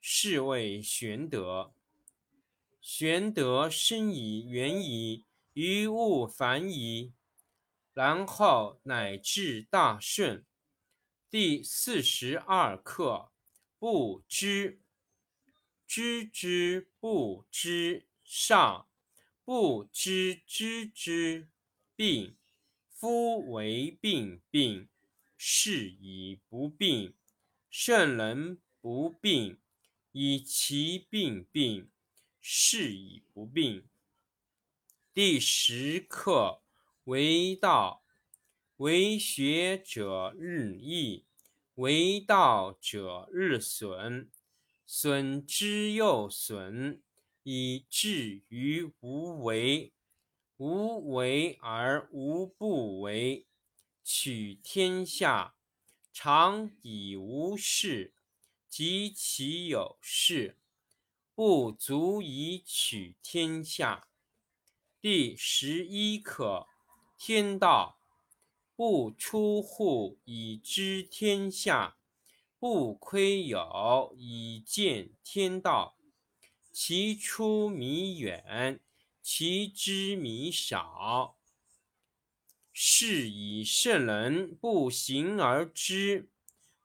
是谓玄德。玄德深矣，远矣，于物反矣，然后乃至大顺。第四十二课：不知。知之不知，上；不知知之病。夫为病，病，是以不病。圣人不病。以其病病，是以不病。第十课为道，为学者日益，为道者日损，损之又损，以至于无为。无为而无不为。取天下常以无事。及其有事，不足以取天下。第十一课：天道不出户以知天下，不窥有以见天道。其出弥远，其知弥少。是以圣人不行而知。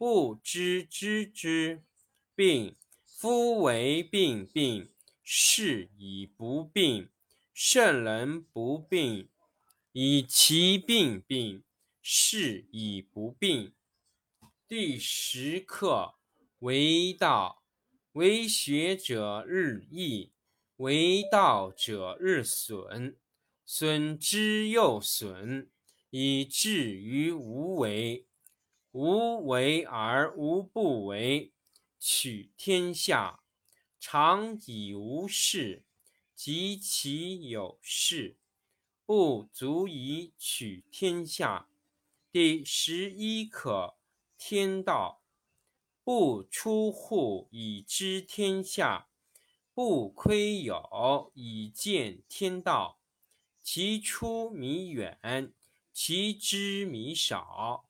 不知知之病，夫为病，病是以不病。圣人不病，以其病病，是以不病。第十课为道，为学者日益，为道者日损，损之又损，以至于无为。无为而无不为。取天下常以无事，及其有事，不足以取天下。第十一课：天道不出户以知天下，不窥有以见天道。其出弥远，其知弥少。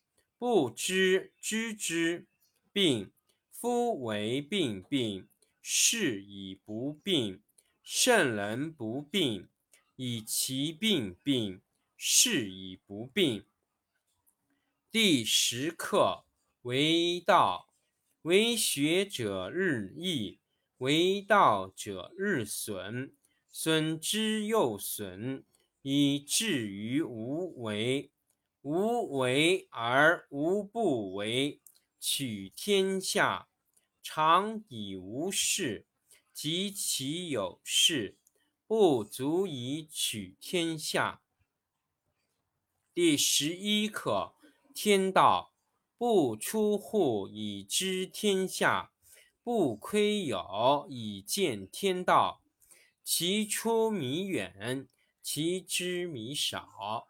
不知知之，病。夫为病病，是以不病。圣人不病，以其病病，是以不病。第十课：为道，为学者日益，为道者日损，损之又损，以至于无为。无为而无不为。取天下常以无事，及其有事，不足以取天下。第十一课。天道不出户，以知天下；不窥牖，以见天道。其出弥远，其知弥少。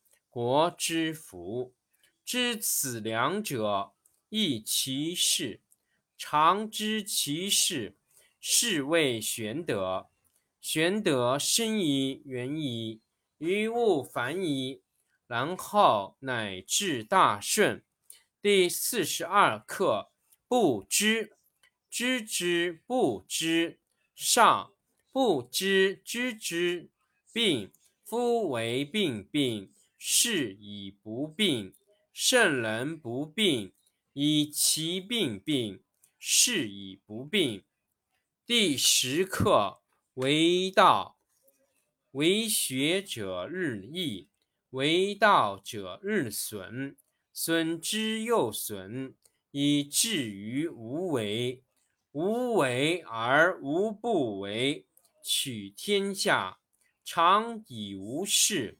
国之福。知此两者，亦其事。常知其事，是谓玄德。玄德深矣，远矣，于物反矣。然后乃至大顺。第四十二课：不知，知之不知，上；不知知之，病。夫为病病，是以不病。圣人不病，以其病病，是以不病。第十课：为道，为学者日益。为道者日损，损之又损，以至于无为。无为而无不为。取天下常以无事，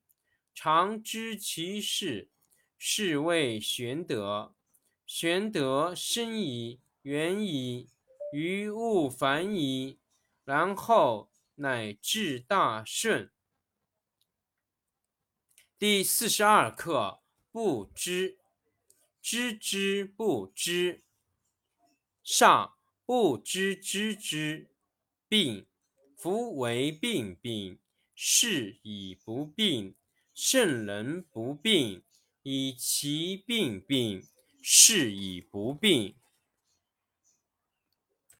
常知其事，是谓玄德。玄德深矣，远矣，于物反矣，然后乃至大顺。第四十二课：不知，知之不知，上；不知知之，病。夫为病病，是以不病。圣人不病，以其病病，是以不病。